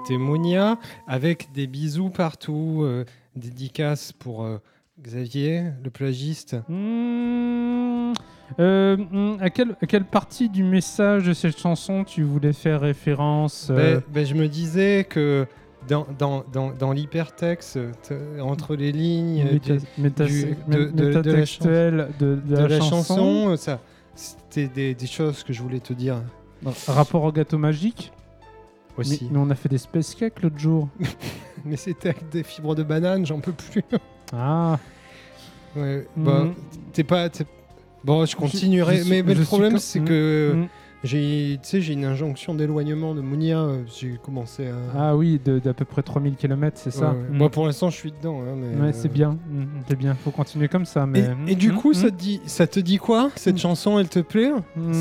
C'était Mounia avec des bisous partout. euh, dédicace pour euh, Xavier, le plagiste. Hmm, euh, hmm, à, quelle, à quelle partie du message de cette chanson tu voulais faire référence Ben- ben, je me disais que dans, dans, dans, dans l'hypertexte, entre les lignes du- du- de- de- de la de, chanson, chanson, c'était des, des choses que je voulais te dire Rapport au gâteau magique? Aussi. mais on a fait des space cakes l'autre jour. <laughs> Mais, c'était avec des fibres de banane, j'en peux plus. Ah, Ouais, bah, hmm, t'es pas. t'es- Bon, je continuerai. je mais, mais je le problème, c'est Hmm, que hmm. J'ai, tu sais, j'ai une injonction d'éloignement de Mounia. euh, J'ai commencé à. Ah oui, de- d'à peu près 3000 km, c'est ça Ouais, ouais. Hmm. Moi, pour l'instant, je suis dedans. hein, mais, Ouais, euh, c'est bien, hmm, c'est bien. Faut continuer comme ça. Mais... Et, et du coup, ça, te dit, ça te dit quoi Cette Mm. chanson, elle te plaît?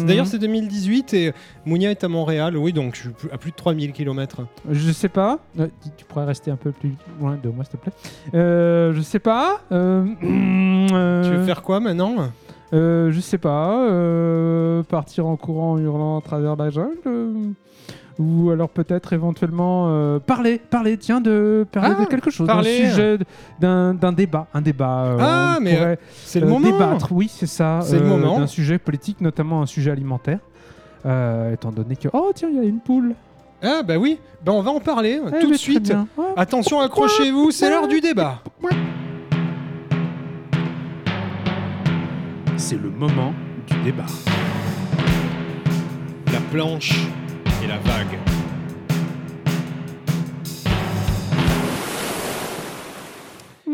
D'ailleurs, c'est 2018 et Mounia est à Montréal. Oui, donc je suis à plus de 3000 km. Je sais pas. Euh, tu- pourrais rester un peu plus loin de moi, s'il te plaît. Euh, je sais pas. Euh, euh, <clears throat> Tu veux faire quoi maintenant? Euh, Je sais pas. euh, partir en courant, en hurlant à travers la jungle. euh, ou alors peut-être éventuellement euh, parler, parler, tiens, de parler Ah, de quelque chose, d'un sujet, d'un d'un débat, un débat. euh, Ah, on mais, pourrait, C'est le euh, moment débattre, oui, c'est ça. C'est le euh, moment. D'un sujet politique, notamment un sujet alimentaire. Euh, étant donné que oh tiens il y a une poule Ah, bah oui, ben, on va en parler Eh, tout de suite. Attention, accrochez-vous, c'est l'heure du débat. C'est le moment du débat. La planche et la vague.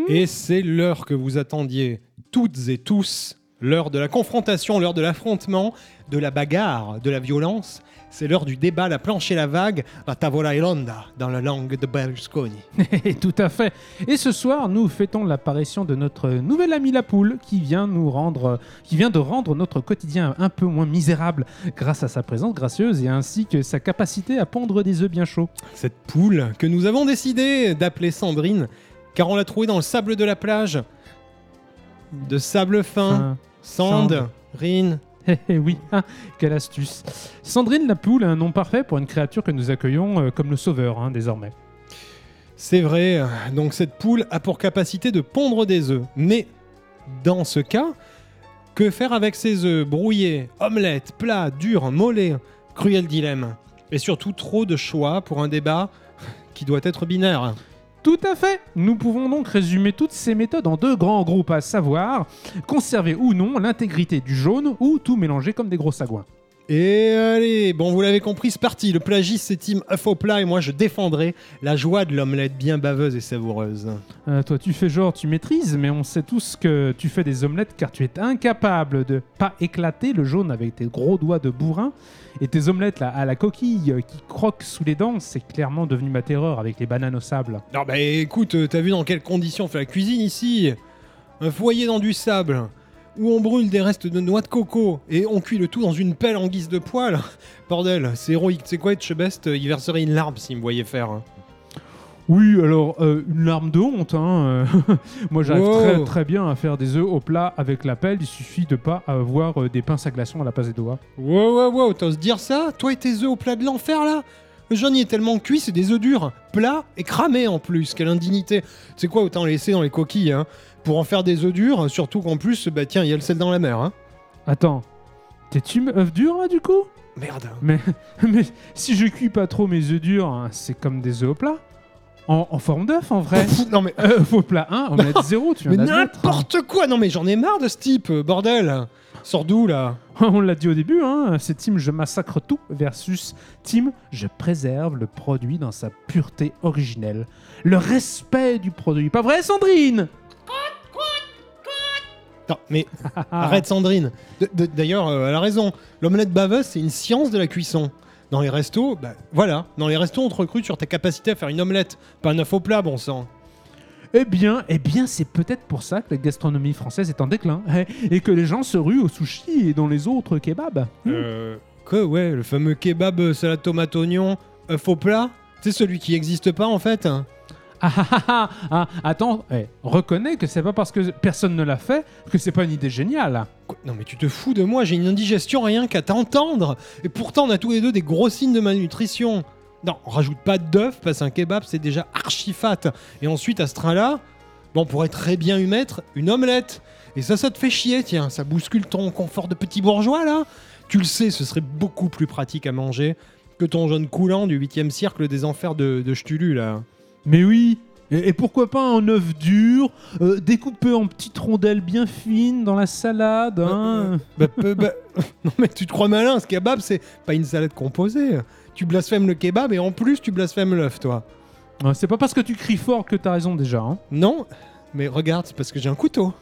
Et c'est l'heure que vous attendiez toutes et tous, l'heure de la confrontation, l'heure de l'affrontement, de la bagarre, de la violence. C'est l'heure du débat, la planche et la vague, la tavola e ronda, dans la langue de Berlusconi. <laughs> Tout à fait. Et ce soir, nous fêtons l'apparition de notre nouvel ami la poule qui vient nous rendre, qui vient de rendre notre quotidien un peu moins misérable grâce à sa présence gracieuse et ainsi que sa capacité à pondre des œufs bien chauds. Cette poule que nous avons décidé d'appeler Sandrine, car on l'a trouvée dans le sable de la plage. De sable fin, Enfin, sand, rine. <laughs> Eh oui, ah, quelle astuce. Sandrine la poule est un nom parfait pour une créature que nous accueillons euh, comme le sauveur hein, désormais. C'est vrai, donc cette poule a pour capacité de pondre des œufs. Mais dans ce cas, que faire avec ces œufs Brouillés, omelette, plat, dur, mollet Cruel dilemme. Et surtout trop de choix pour un débat qui doit être binaire. Tout à fait Nous pouvons donc résumer toutes ces méthodes en deux grands groupes, à savoir conserver ou non l'intégrité du jaune ou tout mélanger comme des gros sagouins. Et allez, bon vous l'avez compris, c'est parti. Le plagiste c'est team plat et moi je défendrai la joie de l'omelette bien baveuse et savoureuse. Euh, toi, tu fais genre, tu maîtrises, mais on sait tous que tu fais des omelettes car tu es incapable de pas éclater le jaune avec tes gros doigts de bourrin. Et tes omelettes là, à la coquille euh, qui croquent sous les dents, c'est clairement devenu ma terreur avec les bananes au sable. Non bah écoute, euh, t'as vu dans quelles conditions on fait la cuisine ici? Un foyer dans du sable, où on brûle des restes de noix de coco, et on cuit le tout dans une pelle en guise de poêle. <laughs> Bordel, c'est héroïque. Tu sais quoi, Etchebest, euh, il verserait une larme s'il me voyait faire. hein. Oui, alors euh, une larme de honte. Hein. euh. <laughs> Moi, j'arrive Wow. très, très bien à faire des œufs au plat avec la pelle. Il suffit de pas avoir euh, des pinces à glaçons à la place des doigts. Wow, wow, wow, t'oses dire ça? Toi et tes œufs au plat de l'enfer là? Le jaune y est tellement cuit, c'est des œufs durs, plats et cramés en plus. Quelle indignité C'est quoi, autant les laisser dans les coquilles, hein? Pour en faire des œufs durs, surtout qu'en plus, bah tiens, il y a le sel dans la mer, hein Attends, t'es-tu œuf dur là du coup? Merde. mais, <laughs> mais si je cuis pas trop mes œufs durs, hein, c'est comme des œufs au plat. En, en forme d'œuf en vrai. non mais <laughs> Euh, au plat 1, omelette 0, tu Mais viens hein. n'importe quoi Non mais j'en ai marre de ce type, euh, bordel Sors d'où là? <laughs> On l'a dit au début, hein, c'est Team Je massacre tout versus Team Je préserve le produit dans sa pureté originelle. Le respect du produit. Pas vrai, Sandrine? Non mais <laughs> arrête Sandrine D'ailleurs, euh, elle a raison. L'omelette baveuse, c'est une science de la cuisson. Dans les restos, bah voilà. Dans les restos, on te recrute sur ta capacité à faire une omelette, pas un œuf au plat, bon sang. Eh bien, eh bien, c'est peut-être pour ça que la gastronomie française est en déclin eh, et que les gens se ruent au sushi et dans les autres kebabs. Euh... Que ouais, le fameux kebab euh, salade tomate oignon, œuf au plat? C'est celui qui n'existe pas en fait hein. Ah ah ah ah, ah, attends, eh, reconnais que c'est pas parce que personne ne l'a fait que c'est pas une idée géniale. Non mais tu te fous de moi, j'ai une indigestion rien qu'à t'entendre Et pourtant on a tous les deux des gros signes de malnutrition Non, on rajoute pas d'œuf parce qu'un kebab c'est déjà archi fat. Et ensuite à ce train-là, bon, on pourrait très bien y mettre une omelette. Et ça, ça te fait chier, tiens, ça bouscule ton confort de petit bourgeois là. Tu le sais, ce serait beaucoup plus pratique à manger que ton jaune coulant du 8 cercle des enfers de, de là. Mais oui et, et pourquoi pas un œuf dur, euh, découpé en petites rondelles bien fines dans la salade hein. Bah, bah, bah, <laughs> non mais tu te crois malin, ce kebab c'est pas une salade composée. Tu blasphèmes le kebab et en plus tu blasphèmes l'œuf toi. C'est pas parce que tu cries fort que t'as raison déjà. hein. Non, mais regarde, c'est parce que j'ai un couteau.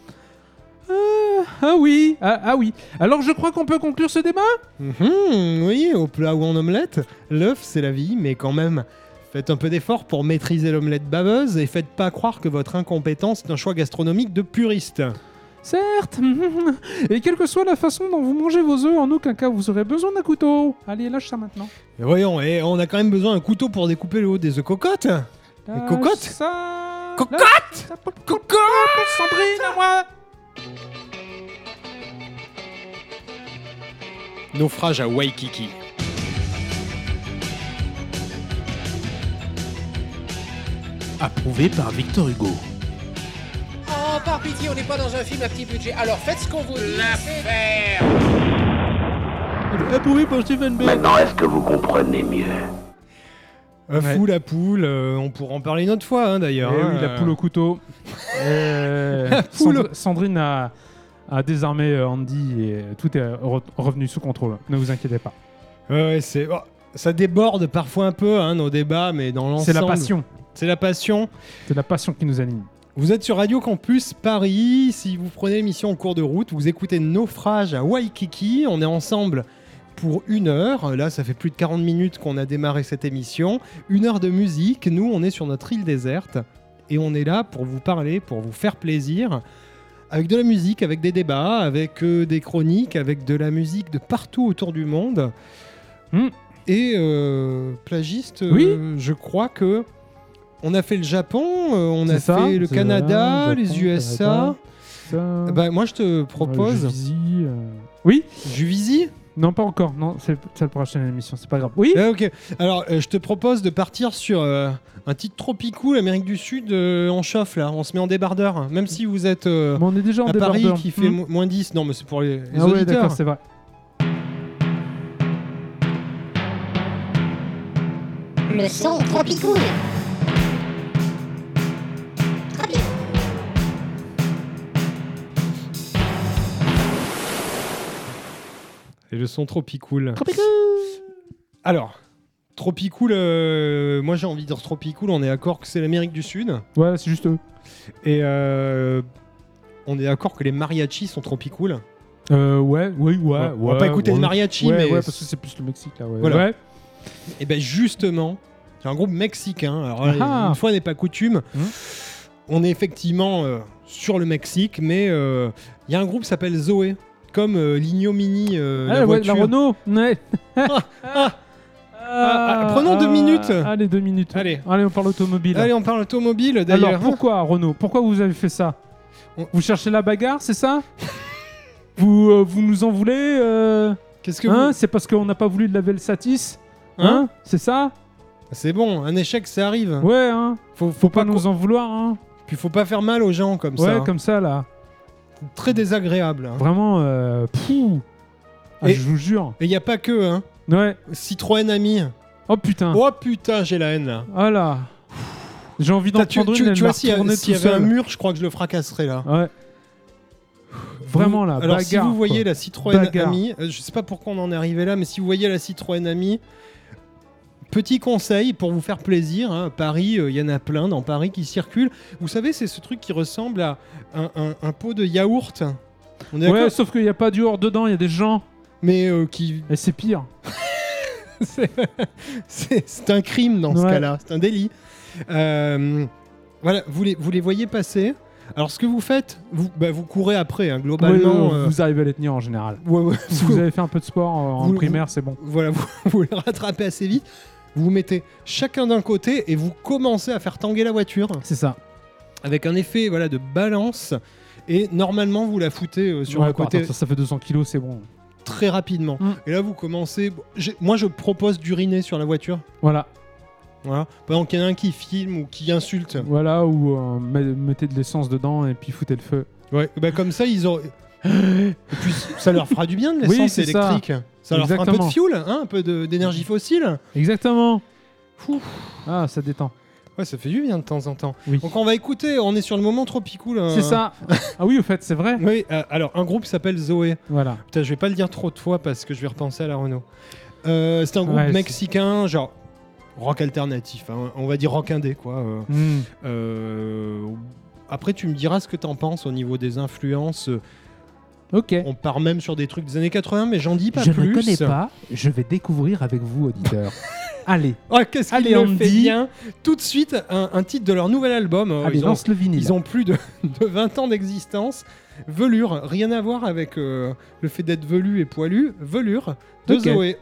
Ah oui, ah, ah oui. Alors je crois qu'on peut conclure ce débat? Mhm, oui, au plat ou en omelette, l'œuf c'est la vie, mais quand même, faites un peu d'effort pour maîtriser l'omelette baveuse et faites pas croire que votre incompétence est un choix gastronomique de puriste. Certes. <laughs> Et quelle que soit la façon dont vous mangez vos œufs, en aucun cas vous aurez besoin d'un couteau. Allez, lâche ça maintenant. Et voyons, et on a quand même besoin d'un couteau pour découper le haut des œufs cocottes. Lâche cocotte ça. Cocotte Lâche ça, Cocotte Sandrine, à moi Naufrage à Waikiki. Approuvé par Victor Hugo. Oh, par pitié, on n'est pas dans un film à petit budget. Alors faites ce qu'on vous dit. L'affaire Approuvé par Stephen Bay. Maintenant, est-ce que vous comprenez mieux? Ouais. fou la poule, euh, on pourra en parler une autre fois hein, d'ailleurs. Eh hein, oui, la euh. poule au couteau. <laughs> Euh, Sandrine a, a désarmé Andy et tout est re- revenu sous contrôle. Ne vous inquiétez pas. Ouais, c'est. oh, ça déborde parfois un peu hein, nos débats, mais dans l'ensemble. C'est la passion. C'est la passion. C'est la passion qui nous anime. Vous êtes sur Radio Campus Paris. Si vous prenez l'émission en cours de route, vous écoutez Naufrage à Waikiki. On est ensemble pour une heure. Là, ça fait plus de 40 minutes qu'on a démarré cette émission. Une heure de musique. Nous, on est sur notre île déserte. Et on est là pour vous parler, pour vous faire plaisir. Avec de la musique, avec des débats, avec euh, des chroniques, avec de la musique de partout autour du monde. Hmm. Et euh, plagiste, euh, Oui. je crois que on a fait le Japon, euh, on a ça, fait le Canada, les Japon, USA. Canada. Ça, Bah, moi, je te euh, propose Juvisy, euh, Oui Juvisy. Non, pas encore. Non, c'est ça pour acheter l'émission. C'est pas grave. Oui Ah, ok. Alors, euh, je te propose de partir sur euh, un titre tropico, l'Amérique du Sud, euh, en chauffe là. On se met en débardeur. Même si vous êtes euh, Mais on est déjà en à Paris qui fait Hmm. mo- moins 10. Non, mais c'est pour les, les Ah ouais, auditeurs. d'accord, c'est vrai. Le son tropicool. Et le son tropicool. Alors, tropicool, euh, moi j'ai envie de dire tropicool, on est d'accord que c'est l'Amérique du Sud. Ouais, c'est juste eux. Et euh, on est d'accord que les mariachis sont tropicool. Euh, ouais, oui, ouais. Ouais, on va pas écouter ouais. le mariachi, Ouais, mais- ouais, parce que c'est plus le Mexique là. Ouais. Voilà. Ouais. Et ben justement, c'est un groupe mexicain. Alors Ah. une fois n'est pas coutume, Mhm. on est effectivement euh, sur le Mexique, mais euh, il y a un groupe qui s'appelle Zoé, comme euh, l'ignominie, euh, Ah, la ouais, voiture. la Renault. Ouais. <laughs> Ah, ah. Ah, prenons deux minutes. Allez, deux minutes. Allez. Allez, on parle automobile. Allez, on parle automobile d'ailleurs. Alors pourquoi Renault Pourquoi vous avez fait ça On- Vous cherchez la bagarre, c'est ça <laughs> vous, euh, vous nous en voulez euh, Qu'est-ce que hein vous... C'est parce qu'on n'a pas voulu de laver le Satis Hein Hein C'est ça C'est bon, un échec, ça arrive. Ouais, hein Faut, faut Faut pas pas nous en vouloir, hein Puis faut pas faire mal aux gens comme ça. Ouais, hein. comme ça, là. Très désagréable. hein. Vraiment, euh. Ah, Et- je vous jure. Et il y a pas que hein. Ouais. Citroën ami. Oh putain. Oh putain, j'ai la haine là. Oh là. J'ai envie d'en Putain, tu, prendre tu- une, elle tu m'a vois, s'il y a- retourné s'il y tout avait un seul. mur, je crois que je le fracasserais là. Ouais. Vraiment là, Alors si vous voyez quoi. la Citroën Bagarre. Ami, euh, je sais pas pourquoi on en est arrivé là, mais si vous voyez la Citroën Ami, petit conseil pour vous faire plaisir, hein, Paris, euh, il y en a plein dans Paris qui circulent. Vous savez, c'est ce truc qui ressemble à un, un- un pot de yaourt. On est Ouais, sauf qu'il n'y a pas du hors dedans, il y a des gens. Mais euh, qui Et c'est pire. <laughs> c'est un crime dans ce cas-là, c'est un délit. Euh, voilà, vous les, vous les voyez passer. Alors ce que vous faites, vous, bah, vous courez après, hein, globalement. Euh, Vous arrivez à les tenir en général. ouais, ouais, Si vous- vous avez fait un peu de sport en vous- primaire, c'est bon. voilà, <laughs> vous les rattrapez assez vite. Vous vous mettez chacun d'un côté et vous commencez à faire tanguer la voiture C'est ça. avec un effet voilà de balance. Et normalement, vous la foutez euh, sur Ouais, un côté ça, ça fait 200 kilos, c'est bon. très rapidement. Mm. Et là, vous commencez. j'ai- moi, je propose d'uriner sur la voiture. Voilà. Voilà. Pendant qu'il y en a un qui filme ou qui insulte. Voilà, ou euh, met- mettez de l'essence dedans et puis foutez le feu. Ouais, bah comme ça, ils ont. <gasps> Et puis ça leur fera du bien de Oui, l'essence c'est ça. électrique. Ça. leur fera un peu de fuel, hein, un peu d'énergie fossile. Exactement. Ah, ça détend. Ouais, ça fait du bien de temps en temps. Oui. Donc on va écouter, on est sur le moment trop cool. C'est ça. <laughs> ah oui, au fait, c'est vrai. Oui, euh, alors un groupe s'appelle Zoé. Voilà. Putain, je vais pas le dire trop de fois parce que je vais repenser à la Renault. Euh, c'est un groupe Ouais, mexicain, genre rock alternatif, hein, on va dire rock indé quoi. euh. Hmm. Euh, après, tu me diras ce que t'en penses au niveau des influences. Ok. On part même sur des trucs des années 80, mais j'en dis pas je plus. ne connais pas. Je vais découvrir avec vous, auditeurs. <laughs> Allez, Oh, qu'est-ce qu'il Allez, le Andy. fait bien Tout de suite, un, un titre de leur nouvel album. Euh, allez, ils, ont, lance le vinyle. ils ont plus de, <laughs> de 20 ans d'existence. Velure, rien à voir avec euh, le fait d'être velu et poilu. Velure de. Zoé.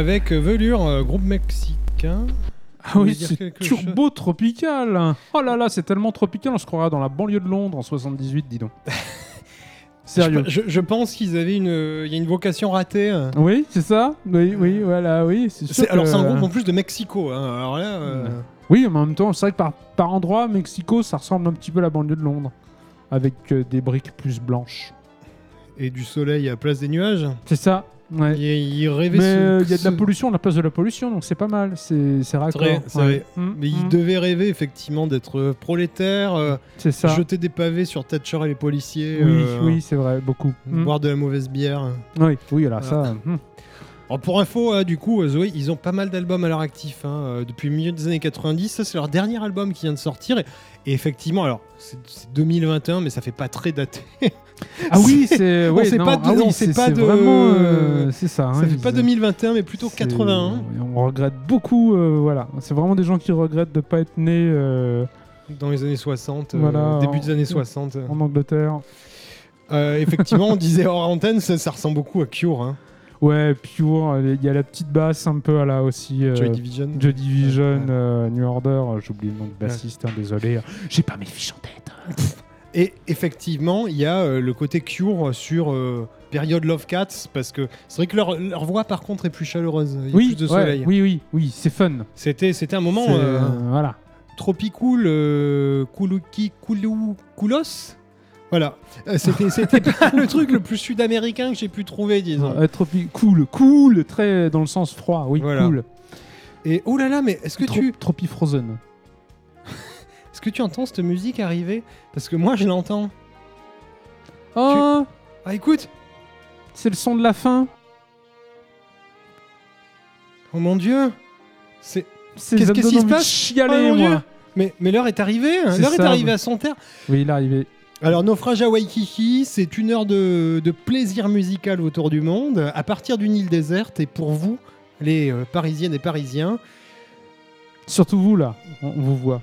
Avec Velure, euh, groupe mexicain. Ah oui, c'est turbo tropical. Oh là là, c'est tellement tropical, on se croirait dans la banlieue de Londres en 78, dis donc. <laughs> Sérieux. Je, pense qu'ils avaient une, il y a une vocation ratée. hein. Oui, c'est ça. Oui, oui, voilà, oui. C'est alors c'est un groupe en plus de Mexico. hein. Alors là, euh, Oui, mais en même temps, c'est vrai que par, par endroit, Mexico, ça ressemble un petit peu à la banlieue de Londres. Avec euh, des briques plus blanches. et du soleil à place des nuages. C'est ça. Ouais. Il, il rêvait. Mais ce- euh, il y a de la pollution à la place de la pollution, donc c'est pas mal. C'est c'est raccord. vrai, Ouais. vrai. Mm, Mais il mm. devait rêver effectivement d'être euh, prolétaire, euh, ça. jeter des pavés sur Thatcher et les policiers, Oui, euh, oui, c'est vrai, beaucoup. Boire de la mauvaise bière. Oui, oui, là, Ah. ça. Pour info, euh, du coup, euh, Zoé, ils ont pas mal d'albums à leur actif hein, euh, depuis le milieu des années 90. Ça, c'est leur dernier album qui vient de sortir. Et, et effectivement, alors c'est c'est 2021, mais ça fait pas très daté. Ah oui, <laughs> c'est. Ouais, sait non, pas de- ah oui, c'est- pas c'est de- vraiment. c'est ça. ça hein, fait ils- pas 2021, mais plutôt c'est- 81 On regrette beaucoup. voilà. C'est vraiment des gens qui regrettent de pas être nés dans les années 60, euh, Voilà, début en- des années 60. en Angleterre. Effectivement, on disait hors antenne, ça, ça ressemble beaucoup à Cure. Hein. Ouais, Pure, il y a la petite basse un peu à la aussi. euh, Joy Division. Joy Division, euh, New Order, j'ai oublié le nom de bassiste, hein, désolé. J'ai pas mes fiches en tête. Et effectivement, il y a euh, le côté Cure sur euh, période Love Cats, parce que c'est vrai que leur, leur voix, par contre, est plus chaleureuse. Il y a Oui, plus de ouais, soleil. oui, oui, oui, c'est fun. C'était, c'était un moment euh, voilà. tropicool, couluki, coulou, coolos. Voilà. Euh, C'était, c'était pas le truc le plus sud-américain que j'ai pu trouver, disons. Euh, tropi- cool, cool, très dans le sens froid, oui, Voilà. cool. Et oh là là, mais est-ce que Trop- tu, Tropi Frozen. <laughs> est-ce que tu entends cette musique arriver? Parce que moi, je l'entends. Oh, Ah, écoute. c'est le son de la fin. Oh mon dieu. C'est. C'est- Qu'est-ce ça me qu'est-ce donne qui se envie de passe? chialer, Oh mon moi. Dieu. Mais, mais l'heure est arrivée. hein. C'est L'heure est ça, arrivée à son terme. Oui, il est arrivé. Alors, Naufrage à Waikiki, c'est une heure de, de plaisir musical autour du monde, à partir d'une île déserte, et pour vous, les euh, Parisiennes et Parisiens. Surtout vous, là, on, vous voit.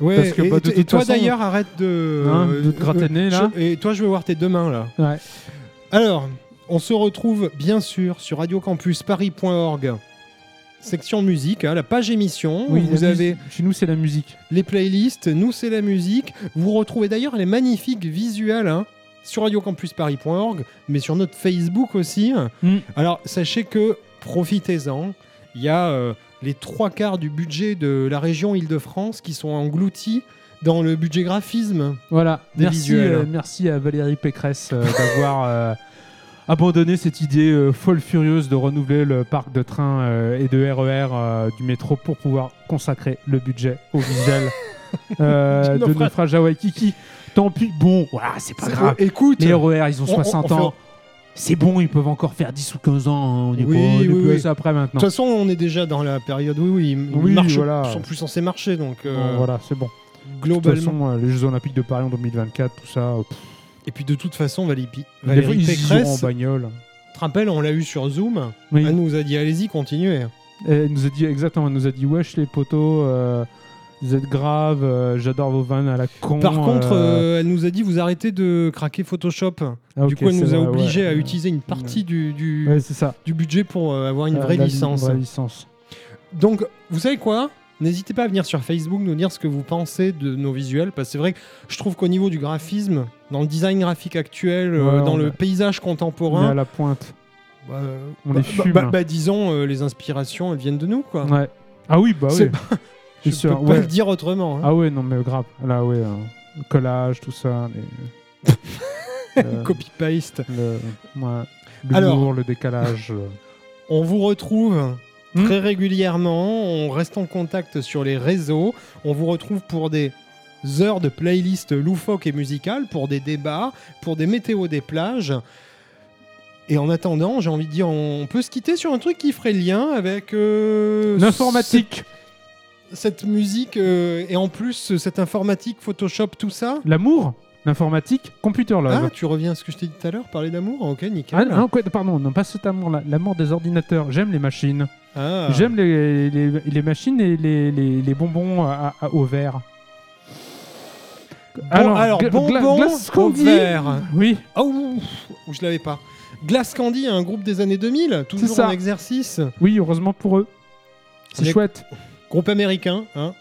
Ouais, Parce que, et, bah, de et toute toi façon- d'ailleurs, arrête de, Hein, de te gratter le nez, là. je- et toi, je veux voir tes deux mains, là. Ouais. Alors, on se retrouve bien sûr sur radiocampusparis.org. Section musique, hein, la page émission. Oui, vous avez Chez nous, c'est la musique. les playlists, nous c'est la musique. Vous retrouvez d'ailleurs les magnifiques visuels hein, sur radiocampusparis.org, mais sur notre Facebook aussi. Mm. Alors sachez que profitez-en, il y a euh, les trois quarts du budget de la région Île-de-France qui sont engloutis dans le budget graphisme. Voilà. Des Merci, visuels. euh, merci à Valérie Pécresse euh, d'avoir abandonné cette idée euh, folle furieuse de renouveler le parc de trains euh, et de RER euh, du métro pour pouvoir consacrer le budget au visuel <laughs> de naufrage. à Waikiki. Tant pis. Bon, voilà, c'est pas grave. Écoute, Les RER, ils ont on- on- 60 on fait- ans. C'est bon, ils peuvent encore faire 10 ou 15 ans. hein, On est Oui, pas, oui, oui. après de maintenant. toute façon, on est déjà dans la période. Oui, ils Oui, marchent- voilà. ils sont plus censés marcher, donc Bon, voilà, c'est bon. De toute globalement. façon, les Jeux Olympiques de Paris en 2024, tout ça. pff, Et puis de toute façon, Valérie, Valérie y iront en Pécresse, bagnole. tu te rappelles, on l'a eu sur Zoom. Oui. Elle nous a dit allez-y, continuez. Et Elle nous a dit exactement, elle nous a dit wesh les potos, euh, vous êtes graves, euh, j'adore vos vannes à la con. Par contre, euh, euh, elle nous a dit vous arrêtez de craquer Photoshop. ah, du coup, elle nous a vrai, obligé ouais. à utiliser une partie du, du, Ouais, c'est ça. du budget pour avoir une Euh, vraie licence. vraie licence. Donc, vous savez quoi? N'hésitez pas à venir sur Facebook nous dire ce que vous pensez de nos visuels, parce que c'est vrai que je trouve qu'au niveau du graphisme, dans le design graphique actuel, euh, Ouais, dans le a- paysage On est à contemporain, la pointe. bah, euh, on bah, les fume. bah, bah, disons, euh, les inspirations, elles viennent de nous, quoi. Ouais. Ah oui, bah oui. Je sûr, peux pas le dire autrement. hein. Ah ouais, non mais grave. Là, ouais, hein. le collage, tout ça. les- <laughs> Euh, Copy-paste. le, ouais, Alors- le décalage. euh. On vous retrouve Hmm. très régulièrement, on reste en contact sur les réseaux, on vous retrouve pour des heures de playlists loufoques et musicales, pour des débats, pour des météos des plages. Et en attendant, j'ai envie de dire, on peut se quitter sur un truc qui ferait lien avec euh, L'informatique, cette, cette musique euh, et en plus cette informatique, Photoshop, tout ça. l'amour, l'informatique, computer love. Ah, tu reviens à ce que je t'ai dit tout à l'heure, parler d'amour Ok, Ah, nickel. non, quoi, pardon, non pas cet amour-là, l'amour des ordinateurs. J'aime les machines. Ah. J'aime les, les, les machines et les bonbons à- à- au verre. Bon, alors, bonbon Glace au. Oui, Oh, je l'avais pas. Glass Candy, un groupe des années 2000, toujours ça. en exercice. oui, heureusement pour eux. C'est chouette. Groupe américain, hein.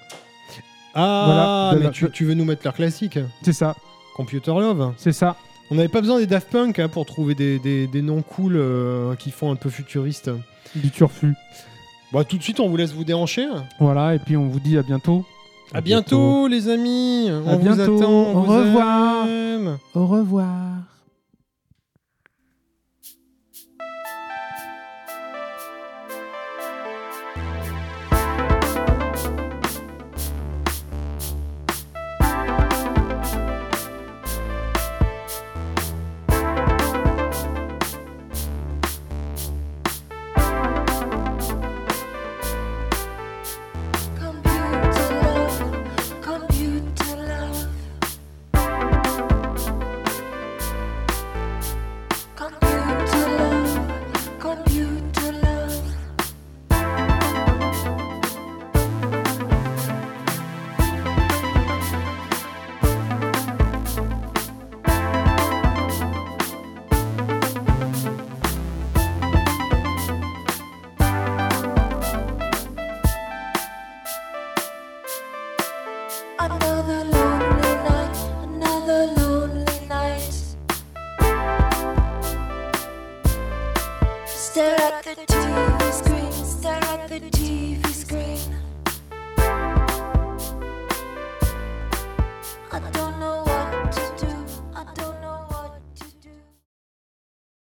Ah, Voilà, mais la- tu, tu veux nous mettre leur classique C'est ça, Computer Love. c'est ça. On n'avait pas besoin des Daft Punk hein, pour trouver des, des- des noms cool euh, qui font un peu futuriste. Du turfu. Bon, tout de suite, on vous laisse vous déhancher. Voilà, et puis on vous dit à bientôt. À bientôt, les amis. On À vous bientôt. attend. on Au vous revoir. aime. Au revoir.